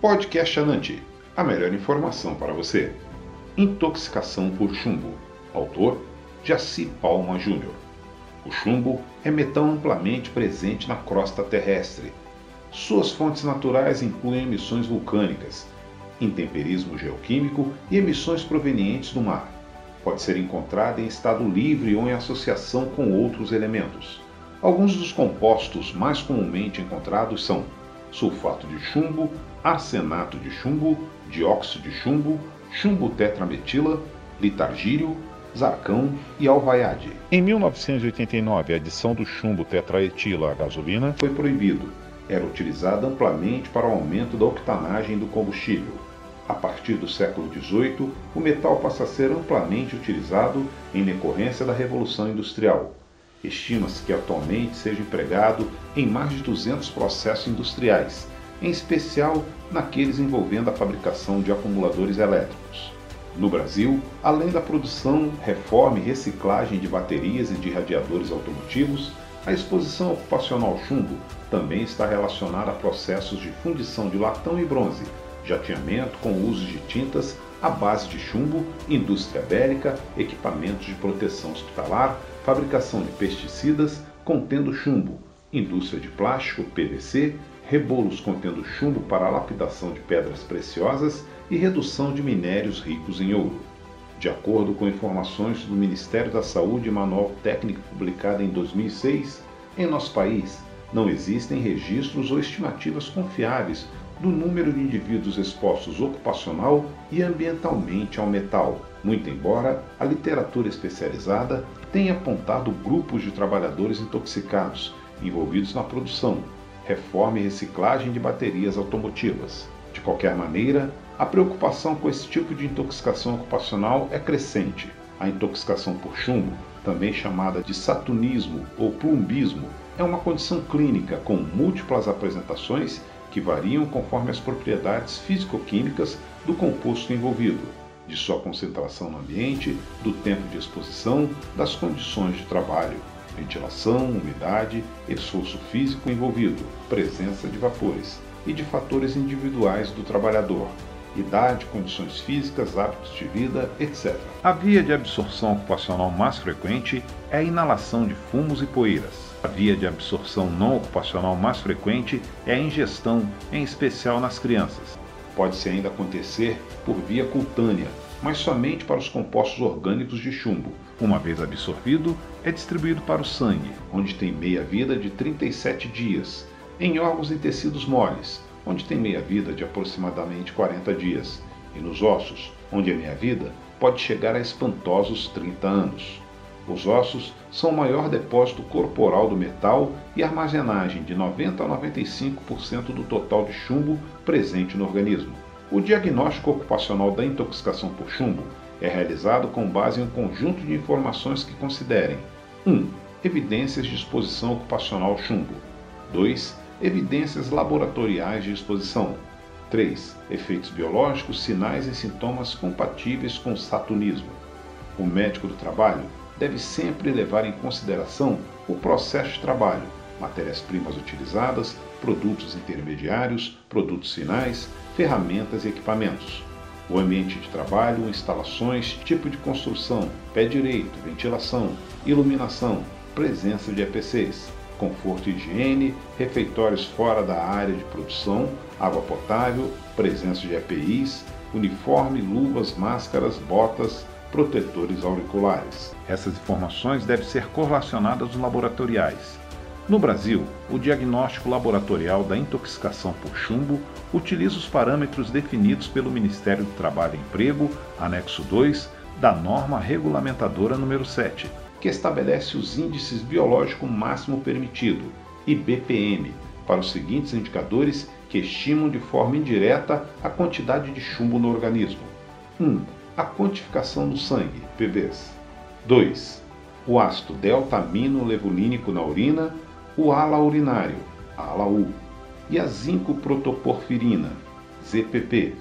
Podcast Anante, a melhor informação para você. Intoxicação por chumbo. Autor: Jaci Palma Júnior. O chumbo é metal amplamente presente na crosta terrestre. Suas fontes naturais incluem emissões vulcânicas, intemperismo geoquímico e emissões provenientes do mar. Pode ser encontrada em estado livre ou em associação com outros elementos. Alguns dos compostos mais comumente encontrados são sulfato de chumbo, arsenato de chumbo, dióxido de chumbo, chumbo tetrametila, litargírio, zarcão e alvaiade. Em 1989, a adição do chumbo tetraetila à gasolina foi proibido. Era utilizada amplamente para o aumento da octanagem do combustível. A partir do século XVIII, o metal passa a ser amplamente utilizado em decorrência da Revolução Industrial. Estima-se que atualmente seja empregado em mais de 200 processos industriais, em especial naqueles envolvendo a fabricação de acumuladores elétricos. No Brasil, além da produção, reforma e reciclagem de baterias e de radiadores automotivos, a exposição ocupacional chumbo também está relacionada a processos de fundição de latão e bronze, jateamento com o uso de tintas à base de chumbo, indústria bélica, equipamentos de proteção hospitalar, fabricação de pesticidas contendo chumbo, indústria de plástico, PVC, rebolos contendo chumbo para a lapidação de pedras preciosas e redução de minérios ricos em ouro. De acordo com informações do Ministério da Saúde e manual técnico publicado em 2006, em nosso país não existem registros ou estimativas confiáveis do número de indivíduos expostos ocupacional e ambientalmente ao metal, muito embora a literatura especializada tenha apontado grupos de trabalhadores intoxicados envolvidos na produção, reforma e reciclagem de baterias automotivas. De qualquer maneira, a preocupação com esse tipo de intoxicação ocupacional é crescente. A intoxicação por chumbo, também chamada de satunismo ou plumbismo, é uma condição clínica com múltiplas apresentações que variam conforme as propriedades físico-químicas do composto envolvido, de sua concentração no ambiente, do tempo de exposição, das condições de trabalho, ventilação, umidade, esforço físico envolvido, presença de vapores e de fatores individuais do trabalhador, idade, condições físicas, hábitos de vida, etc. A via de absorção ocupacional mais frequente é a inalação de fumos e poeiras. A via de absorção não ocupacional mais frequente é a ingestão, em especial nas crianças. Pode-se ainda acontecer por via cutânea, mas somente para os compostos orgânicos de chumbo. Uma vez absorvido, é distribuído para o sangue, onde tem meia-vida de 37 dias, em órgãos e tecidos moles, onde tem meia-vida de aproximadamente 40 dias, e nos ossos, onde a meia-vida pode chegar a espantosos 30 anos. Os ossos são o maior depósito corporal do metal e armazenagem de 90 a 95% do total de chumbo presente no organismo. O diagnóstico ocupacional da intoxicação por chumbo é realizado com base em um conjunto de informações que considerem 1. Evidências de exposição ocupacional ao chumbo. 2. Evidências laboratoriais de exposição. 3. Efeitos biológicos, sinais e sintomas compatíveis com o satunismo. O médico do trabalho deve sempre levar em consideração o processo de trabalho, matérias-primas utilizadas, produtos intermediários, produtos finais, ferramentas e equipamentos. O ambiente de trabalho, instalações, tipo de construção, pé direito, ventilação, iluminação, presença de EPCs, conforto e higiene, refeitórios fora da área de produção, água potável, presença de EPIs, uniforme, luvas, máscaras, botas, protetores auriculares. Essas informações devem ser correlacionadas aos laboratoriais. No Brasil, o diagnóstico laboratorial da intoxicação por chumbo utiliza os parâmetros definidos pelo Ministério do Trabalho e Emprego, anexo 2, da norma regulamentadora número 7, que estabelece os índices biológico máximo permitido, IBPM, para os seguintes indicadores que estimam de forma indireta a quantidade de chumbo no organismo. 1 a quantificação do sangue, PBs. 2. O ácido delta-amino-levulínico na urina, o ALA urinário, ALA-U, e a zinco-protoporfirina, ZPP.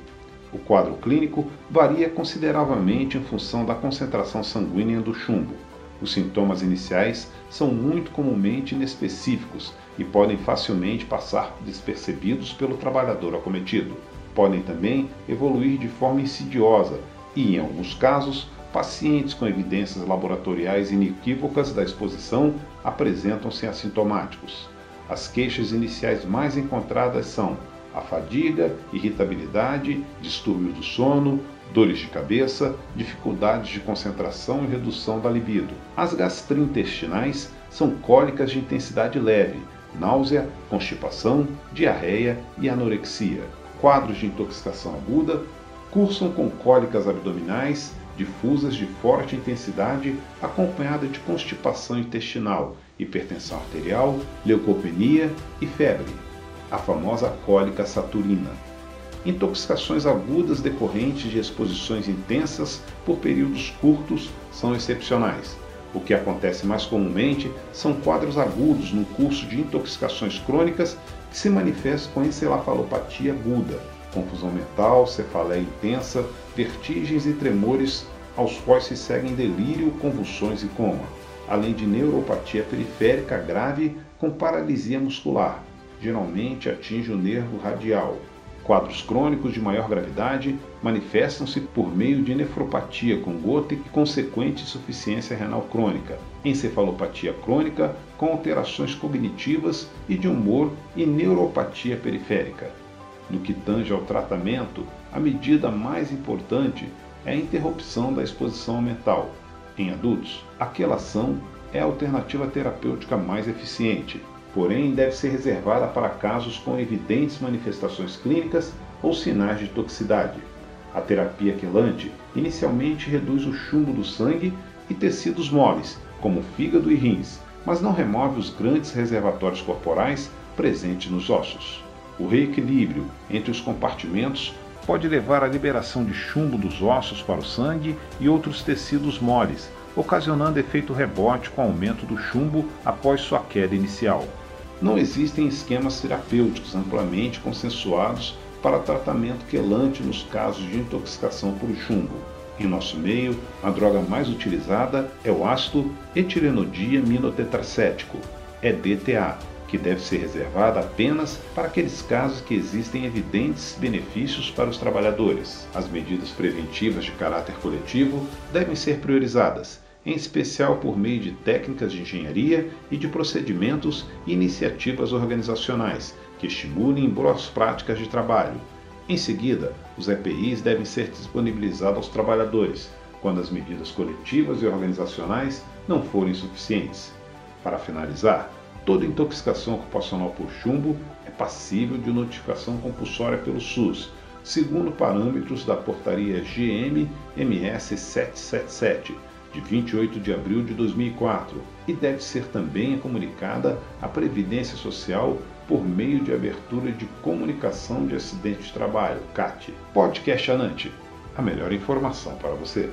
O quadro clínico varia consideravelmente em função da concentração sanguínea do chumbo. Os sintomas iniciais são muito comumente inespecíficos e podem facilmente passar despercebidos pelo trabalhador acometido podem também evoluir de forma insidiosa e, em alguns casos, pacientes com evidências laboratoriais inequívocas da exposição apresentam-se assintomáticos. As queixas iniciais mais encontradas são a fadiga, irritabilidade, distúrbio do sono, dores de cabeça, dificuldades de concentração e redução da libido. As gastrointestinais são cólicas de intensidade leve, náusea, constipação, diarreia e anorexia. Quadros de intoxicação aguda cursam com cólicas abdominais difusas de forte intensidade acompanhada de constipação intestinal, hipertensão arterial, leucopenia e febre, a famosa cólica saturina. Intoxicações agudas decorrentes de exposições intensas por períodos curtos são excepcionais. O que acontece mais comumente são quadros agudos no curso de intoxicações crônicas que se manifestam com encefalopatia aguda, confusão mental, cefaleia intensa, vertigens e tremores, aos quais se seguem delírio, convulsões e coma, além de neuropatia periférica grave com paralisia muscular, geralmente atinge o nervo radial. Quadros crônicos de maior gravidade manifestam-se por meio de nefropatia com gota e consequente insuficiência renal crônica, encefalopatia crônica com alterações cognitivas e de humor e neuropatia periférica. No que tange ao tratamento, a medida mais importante é a interrupção da exposição mental. Em adultos, a quelação é a alternativa terapêutica mais eficiente, porém deve ser reservada para casos com evidentes manifestações clínicas ou sinais de toxicidade. A terapia quelante inicialmente reduz o chumbo do sangue e tecidos moles, como fígado e rins, mas não remove os grandes reservatórios corporais presentes nos ossos. O reequilíbrio entre os compartimentos pode levar à liberação de chumbo dos ossos para o sangue e outros tecidos moles, ocasionando efeito rebote com aumento do chumbo após sua queda inicial. Não existem esquemas terapêuticos amplamente consensuados para tratamento quelante nos casos de intoxicação por chumbo. Em nosso meio, a droga mais utilizada é o ácido etilenodiaminotetracético, EDTA, que deve ser reservada apenas para aqueles casos que existem evidentes benefícios para os trabalhadores. As medidas preventivas de caráter coletivo devem ser priorizadas, em especial por meio de técnicas de engenharia e de procedimentos e iniciativas organizacionais que estimulem boas práticas de trabalho. Em seguida, os EPIs devem ser disponibilizados aos trabalhadores, quando as medidas coletivas e organizacionais não forem suficientes. Para finalizar, Toda intoxicação ocupacional por chumbo é passível de notificação compulsória pelo SUS, segundo parâmetros da portaria GM-MS 777, de 28 de abril de 2004, e deve ser também comunicada à Previdência Social por meio de abertura de comunicação de acidente de trabalho, CAT. Podcast Anante, a melhor informação para você.